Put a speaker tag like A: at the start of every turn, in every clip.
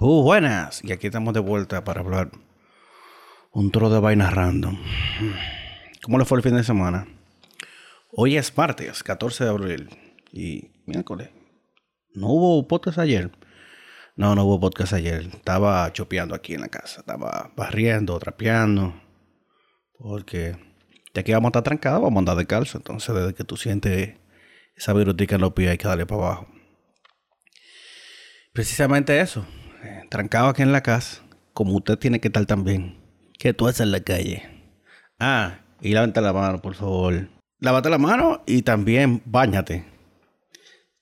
A: Uh, buenas. Y aquí estamos de vuelta para hablar un tro de vainas random. ¿Cómo le fue el fin de semana? Hoy es martes, 14 de abril. Y miércoles. ¿No hubo podcast ayer? No, no hubo podcast ayer. Estaba chopeando aquí en la casa. Estaba barriendo, trapeando. Porque ya que vamos a estar trancados, vamos a andar de calza. Entonces, desde que tú sientes esa virutica en los pies, hay que darle para abajo. Precisamente eso. Trancado aquí en la casa. Como usted tiene que estar también. Que tú haces en la calle. Ah, y lávate la mano, por favor. Lávate la mano y también bañate.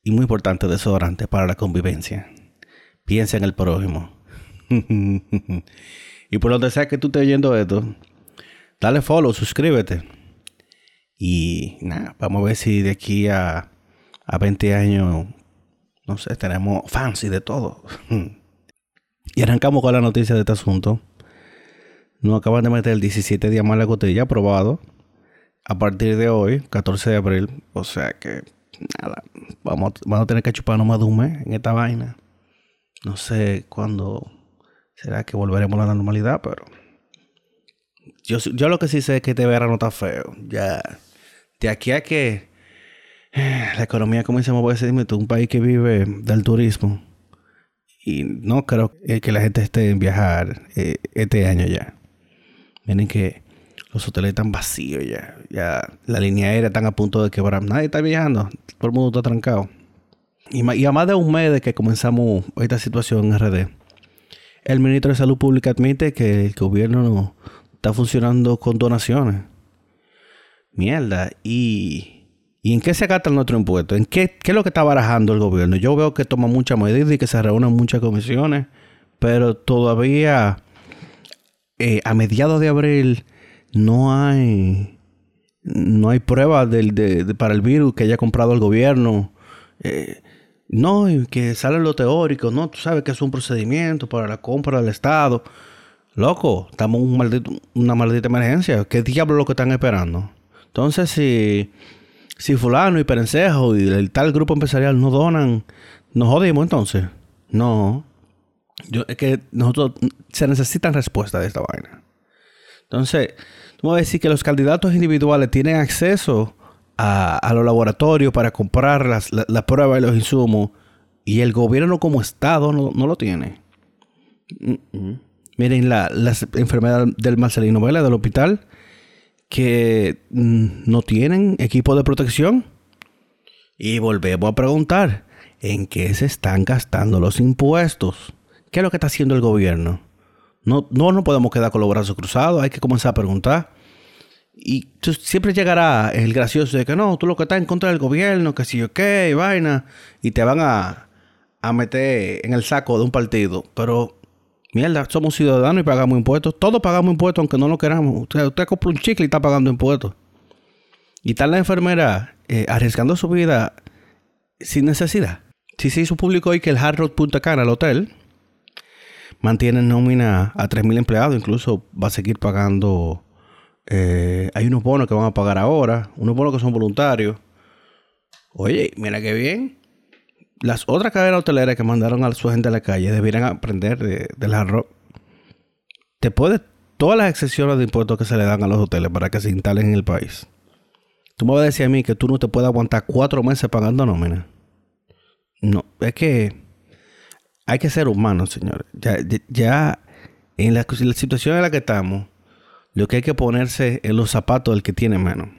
A: Y muy importante, desodorante para la convivencia. Piensa en el prójimo. y por donde sea que tú estés oyendo esto, dale follow, suscríbete. Y nada, vamos a ver si de aquí a, a 20 años, no sé, tenemos fans y de todo. y arrancamos con la noticia de este asunto. Nos acaban de meter el 17 días más la cotilla aprobado. A partir de hoy, 14 de abril. O sea que, nada, vamos, vamos a tener que chuparnos más de un mes en esta vaina. No sé cuándo será que volveremos a la normalidad, pero yo, yo lo que sí sé es que este verano está feo. Ya, de aquí a que eh, la economía comience a moverse, tú, un país que vive del turismo. Y no creo que la gente esté en viajar eh, este año ya. Miren que los hoteles están vacíos ya. Ya la línea aérea están a punto de quebrar. Nadie está viajando. Todo el mundo está trancado. Y, ma- y a más de un mes de que comenzamos esta situación en RD, el ministro de Salud Pública admite que el gobierno no está funcionando con donaciones. Mierda. ¿Y, ¿y en qué se gasta nuestro impuesto? ¿En qué, qué es lo que está barajando el gobierno? Yo veo que toma muchas medidas y que se reúnen muchas comisiones, pero todavía eh, a mediados de abril no hay no hay pruebas para el virus que haya comprado el gobierno. Eh, no, que sale lo teórico, no, tú sabes que es un procedimiento para la compra del Estado. Loco, estamos en una maldita emergencia. ¿Qué diablo es lo que están esperando? Entonces, si, si fulano y perencejo y el tal grupo empresarial no donan, nos jodimos entonces. No. Yo, es que nosotros se necesitan respuestas de esta vaina. Entonces, tú me vas a decir que los candidatos individuales tienen acceso a, los laboratorios para comprar las, la, la prueba y los insumos y el gobierno como Estado no, no lo tiene. Mm, mm. Miren la, las enfermedades del Marcelino Vela del hospital que mm, no tienen equipo de protección. Y volvemos a preguntar, ¿en qué se están gastando los impuestos? ¿Qué es lo que está haciendo el gobierno? No, no nos podemos quedar con los brazos cruzados, hay que comenzar a preguntar. Y siempre llegará el gracioso de que no, tú lo que estás en contra del gobierno, que si yo qué, vaina, y te van a, a meter en el saco de un partido. Pero, mierda, somos ciudadanos y pagamos impuestos. Todos pagamos impuestos aunque no lo queramos. Usted, compra un chicle y está pagando impuestos. Y está la enfermera eh, arriesgando su vida sin necesidad. Si se hizo público hoy que el Hard Rock Punta Cana, el hotel, mantiene en nómina a 3.000 empleados. Incluso va a seguir pagando. eh, hay unos bonos que van a pagar ahora. Unos bonos que son voluntarios. Oye, mira qué bien. Las otras cadenas hoteleras que mandaron a su gente a la calle debieran aprender de, del Hard Rock. Te puede todas las excepciones de impuestos que se le dan a los hoteles para que se instalen en el país. Tú me vas a decir a mí que tú no te puedes aguantar cuatro meses pagando nómina. No, es que hay que ser humanos, señores. Ya, ya- la, en la situación en la que estamos, lo que hay que ponerse en los zapatos del que tiene menos.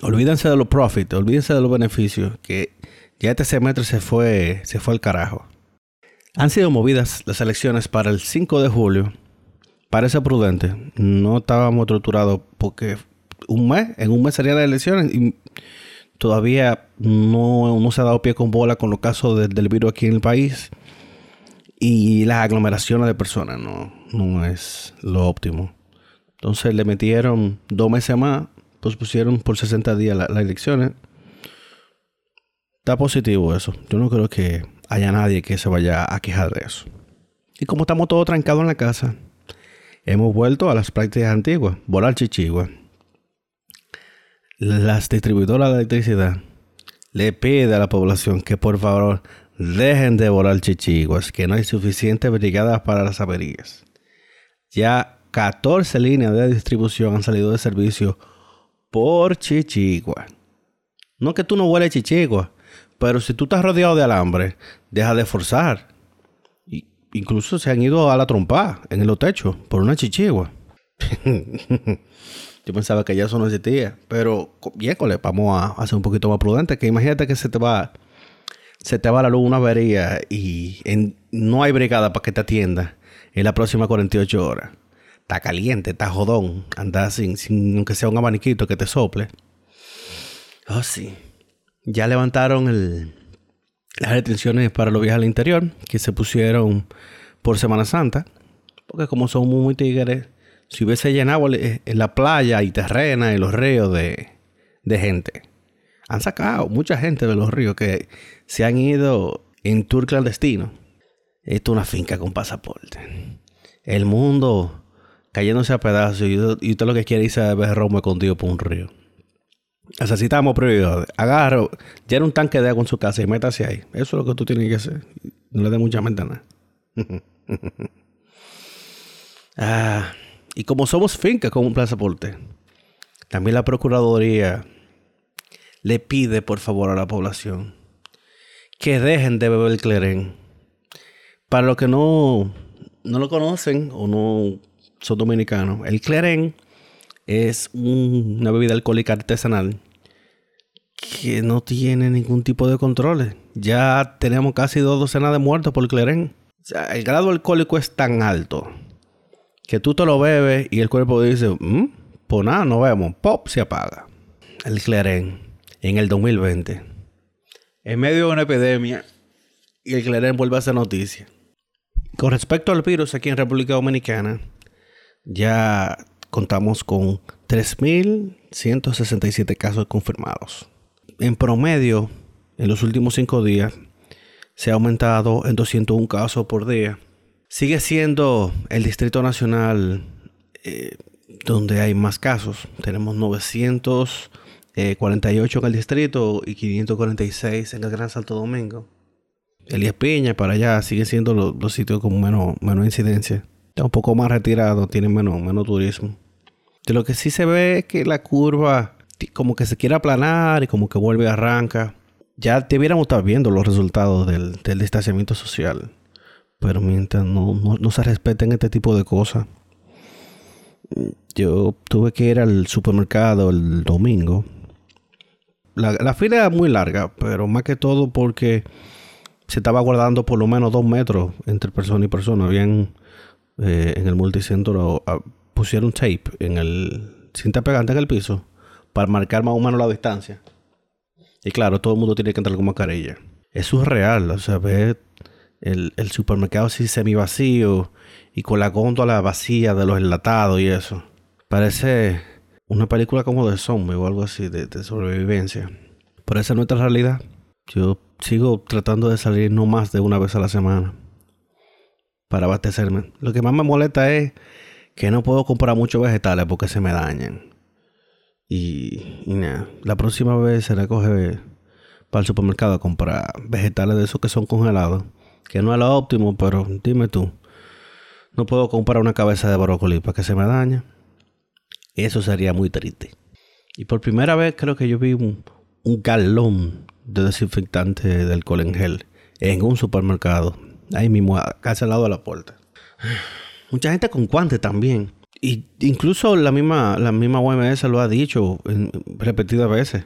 A: Olvídense de los profits, olvídense de los beneficios, que ya este semestre se fue, se fue al carajo. Han sido movidas las elecciones para el 5 de julio. Parece prudente. No estábamos torturados porque un mes, en un mes serían las elecciones y todavía no, no se ha dado pie con bola con los casos del- virus aquí en el país. Y las aglomeraciones de personas no, no es lo óptimo. Entonces le metieron dos meses más, pues pusieron por 60 días la- las elecciones. Está positivo eso. Yo no creo que haya nadie que se vaya a quejar de eso. Y como estamos todos trancados en la casa, hemos vuelto a las prácticas antiguas. Volar chichigua. Las distribuidoras de electricidad le pide a la población que por favor dejen de volar chichiguas, que no hay suficientes brigadas para las averías. Ya 14 líneas de distribución han salido de servicio por chichigua. No que tú no hueles chichigua, pero si tú estás rodeado de alambre, deja de forzar. incluso se han ido a la trompa en el techo por una chichigua. Yo pensaba que ya eso no existía. Pero, le vamos a hacer un poquito más prudente. Que imagínate que se te va, se te va la luz una avería y no hay brigada para que te atienda en las próximas 48 horas. Está caliente, está jodón. Anda sin, sin, aunque sea un abaniquito que te sople. Oh, sí. Ya levantaron las restricciones para los viajes al interior que se pusieron por Semana Santa. Porque como son muy tigres, si hubiese llenado en la playa y terrena y los ríos de, gente. Han sacado mucha gente de los ríos que se han ido en tour clandestino. Esto es una finca con pasaporte. El mundo cayéndose a pedazos y, usted lo que quiere irse a beber romo escondido por un río. Necesitamos prioridades. Agarro, llena un tanque de agua en su casa y métase ahí. Eso es lo que tú tienes que hacer. No le dé mucha mente nada. ah, y como somos finca con un pasaporte, también la Procuraduría le pide por favor a la población que dejen de beber el clerén. Para los que no, no lo conocen o no son dominicanos, el clerén es una bebida alcohólica artesanal que no tiene ningún tipo de controles. Ya tenemos casi dos docenas de muertos por el clerén. O sea, el grado alcohólico es tan alto que tú te lo bebes y el cuerpo dice, mm, pues nada, no vemos, pop, se apaga. El Cleren en el 2020, en medio de una epidemia, y el Cleren vuelve a ser noticia. Con respecto al virus aquí en República Dominicana, ya contamos con 3.167 casos confirmados. En promedio, en los últimos cinco días, se ha aumentado en 201 casos por día Sigue siendo el Distrito Nacional eh, donde hay más casos. Tenemos 948 eh, en el distrito y 546 en el Gran Santo Domingo. Elías Piña para allá sigue siendo los, sitios con menos, menos incidencia. Está un poco más retirado, tiene menos, menos turismo. De lo que sí se ve es que la curva como que se quiere aplanar y como que vuelve a arranca. Ya debiéramos estar viendo los resultados del, distanciamiento social. Pero mientras no, se respeten este tipo de cosas. Yo tuve que ir al supermercado el domingo. La, fila era muy larga, pero más que todo porque se estaba guardando por lo menos dos metros entre persona y persona. Habían eh, en el multicentro ah, pusieron tape en el cinta pegante en el piso para marcar más o menos la distancia. Y claro, todo el mundo tiene que entrar con mascarilla. Es real, o sea, ve el, supermercado así semi vacío y con la góndola vacía de los enlatados y eso. Parece una película como de zombie o algo así, de, sobrevivencia. Pero esa es nuestra realidad. Yo sigo tratando de salir no más de una vez a la semana para abastecerme. Lo que más me molesta es que no puedo comprar muchos vegetales porque se me dañan. Y, y nada, la próxima vez se recoge para el supermercado a comprar vegetales de esos que son congelados que no es lo óptimo, pero dime tú, no puedo comprar una cabeza de brócoli para que se me dañe. Eso sería muy triste. Y por primera vez creo que yo vi un, galón de desinfectante de alcohol en gel en un supermercado, ahí mismo, casi al lado de la puerta. Mucha gente con guantes también. Y incluso la misma, la misma OMS lo ha dicho repetidas veces.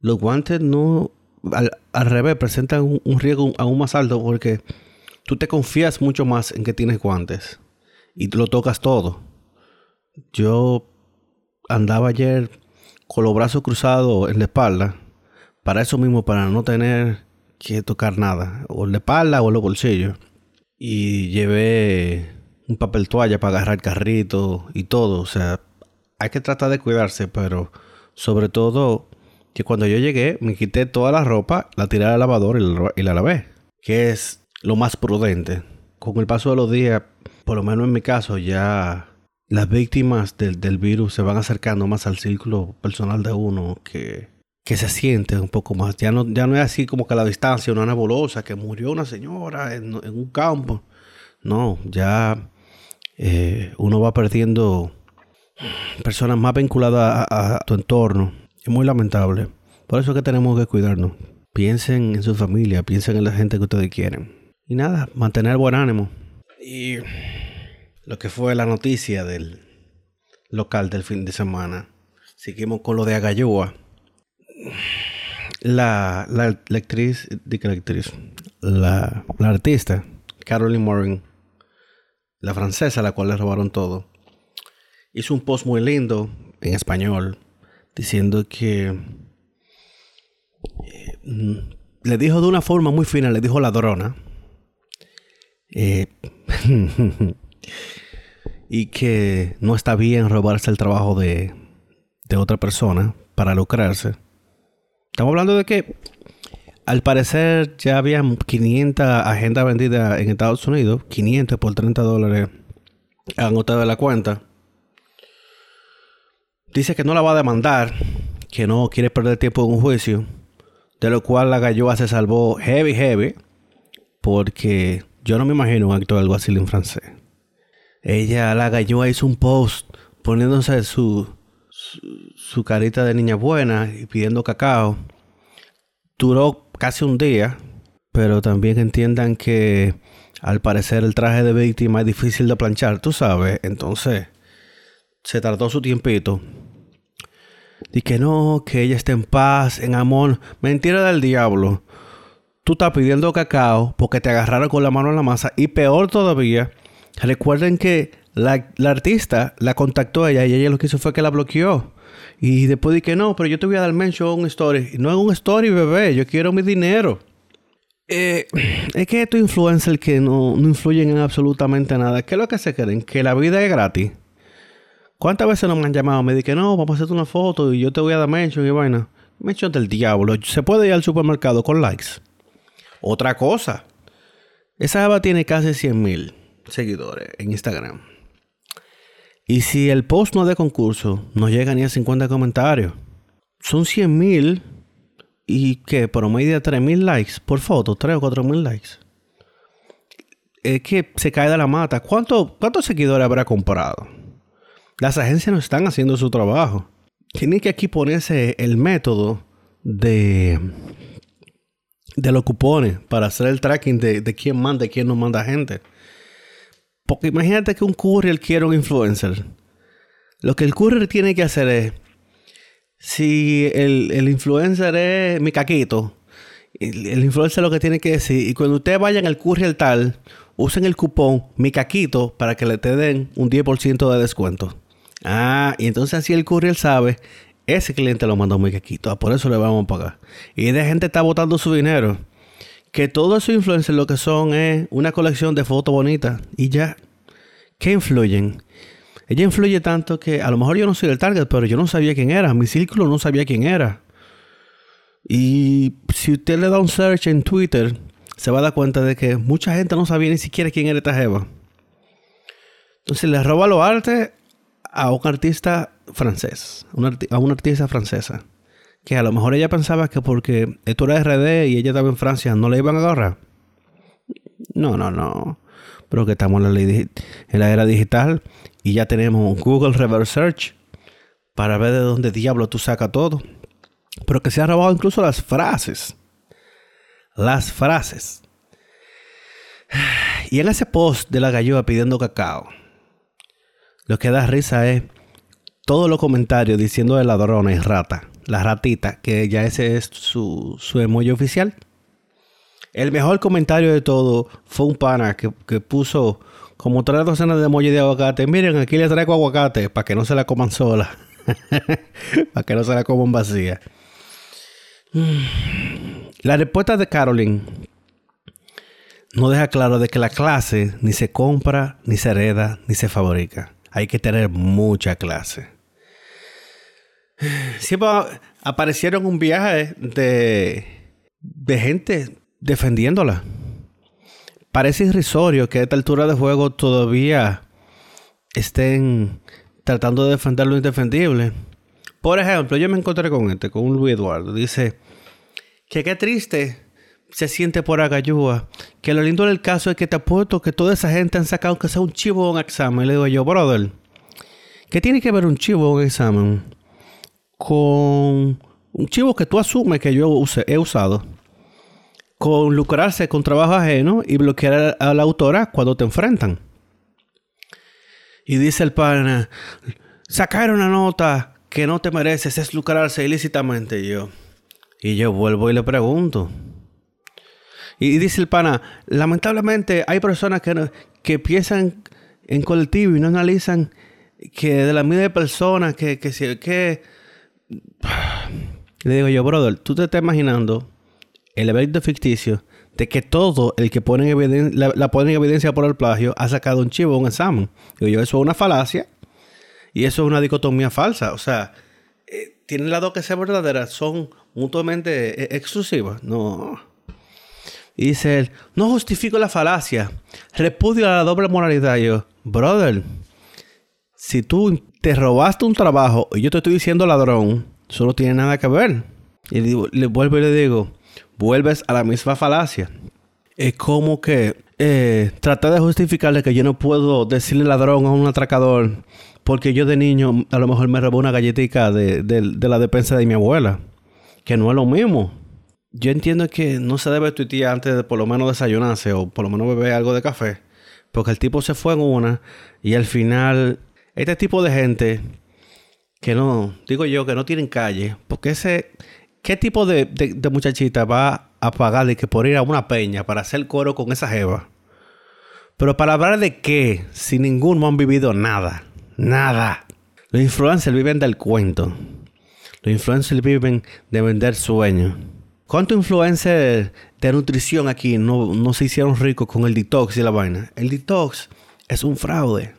A: Los guantes no al, revés, presentan un, riesgo aún más alto porque tú te confías mucho más en que tienes guantes y lo tocas todo. Yo andaba ayer con los brazos cruzados en la espalda, para eso mismo, para no tener que tocar nada, o en la espalda o en los bolsillos. Y llevé un papel toalla para agarrar el carrito y todo. O sea, hay que tratar de cuidarse, pero sobre todo que cuando yo llegué me quité toda la ropa, la tiré al lavador y la, lavé, que es lo más prudente. Con el paso de los días, por lo menos en mi caso, ya las víctimas del, virus se van acercando más al círculo personal de uno que, que se siente un poco más. Ya no, ya no es así como que a la distancia, una nebulosa, que murió una señora en, un campo. No, ya eh, uno va perdiendo personas más vinculadas a, tu entorno. Es muy lamentable. Por eso es que tenemos que cuidarnos. Piensen en su familia, piensen en la gente que ustedes quieren. Y nada, mantener buen ánimo. Y lo que fue la noticia del local del fin de semana. Seguimos con lo de Agayúa la, la, actriz, la actriz, la, la artista, Caroline Morin, la francesa, a la cual le robaron todo, hizo un post muy lindo en español diciendo que eh, le dijo de una forma muy fina, le dijo ladrona. Eh, y que no está bien robarse el trabajo de, de otra persona para lucrarse. Estamos hablando de que al parecer ya había 500 agendas vendidas en Estados Unidos, 500 por 30 dólares anotado de la cuenta. Dice que no la va a demandar, que no quiere perder tiempo en un juicio, de lo cual la galloa se salvó heavy, heavy, porque yo no me imagino un acto de alguacil en francés. Ella, la galloa, hizo un post poniéndose su, su, carita de niña buena y pidiendo cacao. Duró casi un día, pero también entiendan que al parecer el traje de víctima es difícil de planchar, tú sabes. Entonces, se tardó su tiempito. Y que no, que ella esté en paz, en amor. Mentira del diablo. Tú estás pidiendo cacao porque te agarraron con la mano en la masa. Y peor todavía, recuerden que la, artista la contactó a ella y ella lo que hizo fue que la bloqueó. Y después dije, no, pero yo te voy a dar mention un story. No es un story, bebé. Yo quiero mi dinero. Eh, es que estos influencers que no, no, influyen en absolutamente nada. ¿Qué es lo que se creen? Que la vida es gratis. ¿Cuántas veces nos me han llamado? Me dicen, no, vamos a hacerte una foto y yo te voy a dar mention y vaina. Mention del diablo. Se puede ir al supermercado con likes. Otra cosa. Esa Eva tiene casi 100 mil seguidores en Instagram. Y si el post no de concurso, no llega ni a 50 comentarios. Son 100 mil y que promedio de 3 mil likes por foto, 3 o 4 mil likes. Es que se cae de la mata. ¿Cuántos seguidores habrá comprado? Las agencias no están haciendo su trabajo. Tiene que aquí ponerse el método de, de los cupones para hacer el tracking de, de quién manda y quién no manda gente. Porque imagínate que un courier quiere un influencer. Lo que el courier tiene que hacer es, si el, influencer es mi caquito, el, influencer lo que tiene que decir, y cuando ustedes vayan al courier tal, usen el cupón mi caquito para que le te den un 10% de descuento. Ah, y entonces así el courier sabe, ese cliente lo mandó mi caquito, ah, por eso le vamos a pagar. Y de gente está botando su dinero que todos esos influencers lo que son es una colección de fotos bonitas y ya. ¿Qué influyen? Ella influye tanto que a lo mejor yo no soy el target, pero yo no sabía quién era. Mi círculo no sabía quién era. Y si usted le da un search en Twitter, se va a dar cuenta de que mucha gente no sabía ni siquiera quién era esta jeva. Entonces le roba los artes a un artista francés, a una artista francesa que a lo mejor ella pensaba que porque esto era RD y ella estaba en Francia no le iban a agarrar. No, no, no. Pero que estamos en la, era digital y ya tenemos Google Reverse Search para ver de dónde diablo tú sacas todo. Pero que se ha robado incluso las frases. Las frases. Y en ese post de la galloa pidiendo cacao, lo que da risa es todos los comentarios diciendo de ladrona y rata la ratita, que ya ese es su, su emoji oficial. El mejor comentario de todo fue un pana que, puso como tres docenas de emoji de aguacate. Miren, aquí les traigo aguacate para que no se la coman sola. para que no se la coman vacía. La respuesta de Caroline no deja claro de que la clase ni se compra, ni se hereda, ni se fabrica. Hay que tener mucha clase. Siempre aparecieron un viaje de, de gente defendiéndola. Parece irrisorio que a esta altura de juego todavía estén tratando de defender lo indefendible. Por ejemplo, yo me encontré con este, con un Luis Eduardo. Dice que qué triste se siente por Agayúa. Que lo lindo del caso es que te apuesto que toda esa gente han sacado que sea un chivo un examen. Le digo yo, brother, ¿qué tiene que ver un chivo un examen con un chivo que tú asumes que yo he usado? Con lucrarse con trabajo ajeno y bloquear a la autora cuando te enfrentan. Y dice el pana, sacar una nota que no te mereces es lucrarse ilícitamente. Yo, y yo vuelvo y le pregunto. Y dice el pana, lamentablemente hay personas que, que piensan en colectivo y no analizan que de la misma de personas que, que, que, Le digo yo, brother, tú te estás imaginando el evento ficticio de que todo el que la, pone en evidencia por el plagio ha sacado un chivo un examen. Digo yo, eso es una falacia y eso es una dicotomía falsa. O sea, eh, tienen las dos que ser verdaderas, son mutuamente eh, exclusivas. No. Y dice él, no justifico la falacia, repudio a la doble moralidad. yo, brother, si tú te robaste un trabajo y yo te estoy diciendo ladrón, eso no tiene nada que ver. Y le, vuelvo y le digo, vuelves a la misma falacia. Es como que eh, tratar de justificarle que yo no puedo decirle ladrón a un atracador porque yo de niño a lo mejor me robé una galletita de, de la despensa de mi abuela. Que no es lo mismo yo entiendo que no se debe tuitear antes de por lo menos desayunarse o por lo menos beber algo de café. Porque el tipo se fue en una y al final, este tipo de gente que no, digo yo, que no tienen calle, porque ese, ¿qué tipo de, muchachita va a pagarle que por ir a una peña para hacer coro con esa jeva? Pero para hablar de qué, si ninguno han vivido nada, nada. Los influencers viven del cuento. Los influencers viven de vender sueños. ¿Cuántos influencers de nutrición aquí no, se hicieron ricos con el detox y la vaina? El detox es un fraude.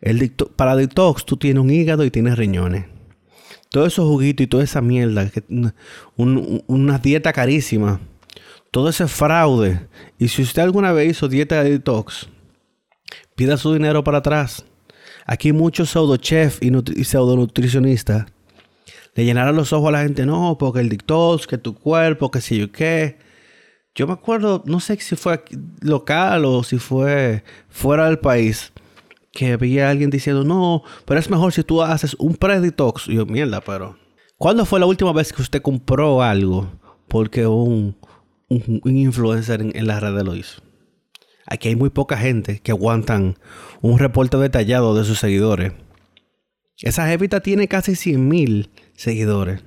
A: El para detox tú tienes un hígado y tienes riñones. Todo esos juguitos y toda esa mierda, una dieta carísima, todo ese fraude. Y si usted alguna vez hizo dieta de detox, pida su dinero para atrás. Aquí muchos pseudo chef y, y pseudo nutricionistas le llenaron los ojos a la gente, no, porque el dictos, que tu cuerpo, que si yo qué. Yo me acuerdo, no sé si fue local o si fue fuera del país, que había alguien diciendo, no, pero es mejor si tú haces un pre-detox. Y yo, mierda, pero. ¿Cuándo fue la última vez que usted compró algo porque un, un, influencer en, la red lo hizo? Aquí hay muy poca gente que aguantan un reporte detallado de sus seguidores. Esa jevita tiene casi 100 mil seguidores.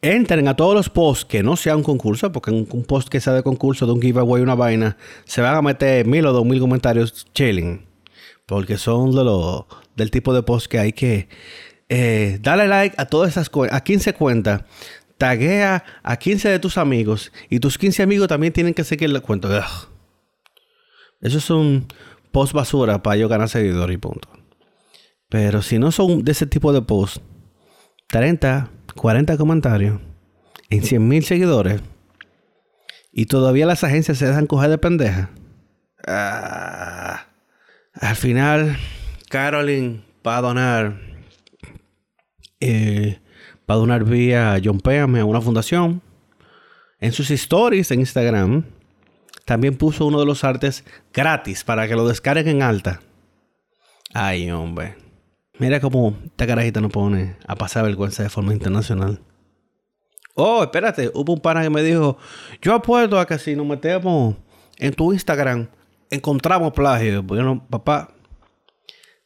A: Entren a todos los posts que no sea un concurso, porque en un post que sea de concurso, de un giveaway, una vaina, se van a meter mil o dos mil comentarios chilling. Porque son de lo, del tipo de post que hay que eh, darle like a todas esas a 15 cuentas. Taguea a 15 de tus amigos. Y tus 15 amigos también tienen que seguir la cuenta. Eso es un post basura para yo ganar seguidores y punto. Pero si no son de ese tipo de post, 30, 40 comentarios en 100 mil seguidores y todavía las agencias se dejan coger de pendeja. Ah, al final, Carolyn va a donar, eh, va a donar vía John Péame a una fundación. En sus stories en Instagram, también puso uno de los artes gratis para que lo descarguen en alta. Ay, hombre. Mira cómo esta carajita nos pone a pasar vergüenza de forma internacional. Oh, espérate, hubo un pana que me dijo, yo apuesto a que si nos metemos en tu Instagram, encontramos plagio. Bueno, papá,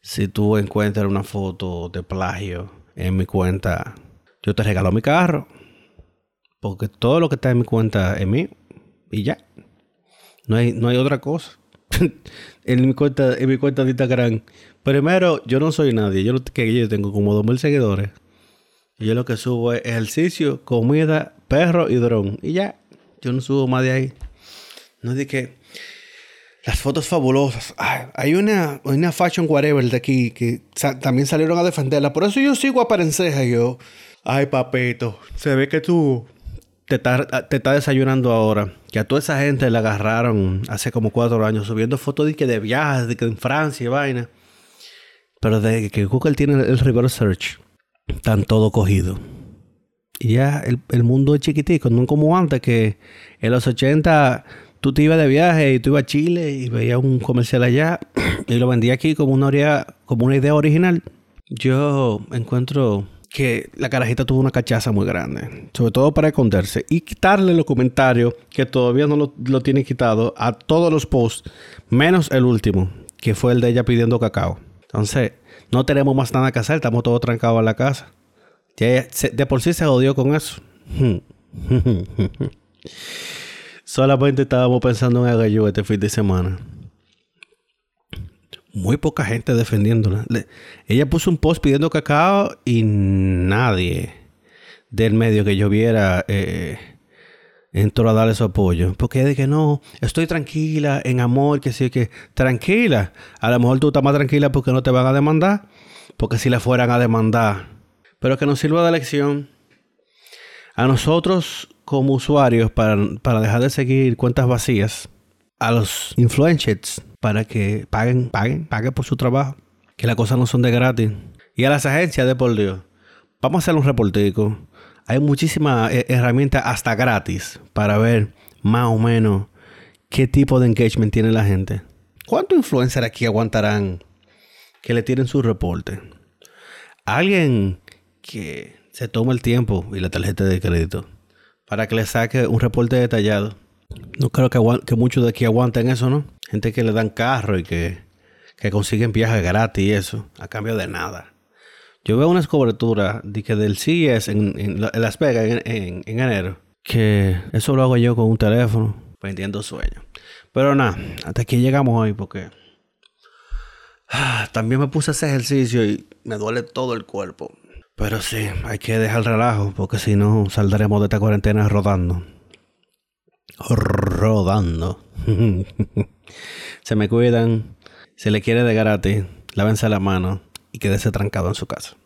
A: si tú encuentras una foto de plagio en mi cuenta, yo te regalo mi carro. Porque todo lo que está en mi cuenta es mío. Y ya. No hay, no hay otra cosa. en mi cuenta, en mi cuenta de Instagram Primero, yo no soy nadie. Yo, que yo tengo como 2.000 seguidores. Y yo lo que subo es ejercicio, comida, perro y dron. Y ya. Yo no subo más de ahí. No es de que... Las fotos fabulosas. hay una, una fashion whatever de aquí que también salieron a defenderla. Por eso yo sigo a Parenceja. Yo, ay, papito, se ve que tú te estás te desayunando ahora. Que a toda esa gente la agarraron hace como cuatro años subiendo fotos de que de viajes, de que en Francia y vaina. Pero de que Google tiene el reverse search. están todo cogido. Y ya el, el mundo es chiquitico, no como antes que en los 80 tú te ibas de viaje y tú ibas a Chile y veías un comercial allá y lo vendía aquí como una, idea, como una idea original. Yo encuentro que la carajita tuvo una cachaza muy grande, sobre todo para esconderse y quitarle los comentarios que todavía no lo, tiene quitado a todos los posts, menos el último, que fue el de ella pidiendo cacao. Entonces, no tenemos más nada que hacer, estamos todos trancados en la casa. de por sí se jodió con eso. Solamente estábamos pensando en Agallo este fin de semana. Muy poca gente defendiéndola. ella puso un post pidiendo cacao y nadie del medio que yo viera eh, entró a darle su apoyo. Porque de que no, estoy tranquila, en amor, que sí, que tranquila. A lo mejor tú estás más tranquila porque no te van a demandar. Porque si la fueran a demandar. Pero que nos sirva de lección. A nosotros como usuarios para, dejar de seguir cuentas vacías a los influencers para que paguen, paguen, paguen por su trabajo. Que las cosas no son de gratis. Y a las agencias de por Dios. Vamos a hacer un reportico. Hay muchísimas eh, herramientas hasta gratis para ver más o menos qué tipo de engagement tiene la gente. ¿Cuántos influencers aquí aguantarán que le tienen su reporte? Alguien que se toma el tiempo y la tarjeta de crédito para que le saque un reporte detallado. No creo que, que muchos de aquí aguanten eso, ¿no? Gente que le dan carro y que, que consiguen viajes gratis y eso, a cambio de nada. Yo veo unas coberturas de que del CES en, en, Las Vegas en, en, enero, que eso lo hago yo con un teléfono, vendiendo sueños. Pero nada, hasta aquí llegamos hoy porque ah, también me puse ese ejercicio y me duele todo el cuerpo. Pero sí, hay que dejar el relajo, porque si no saldremos de esta cuarentena rodando. Rodando. se me cuidan. Se le quiere de gratis. Lávense la mano y quédese trancado en su casa.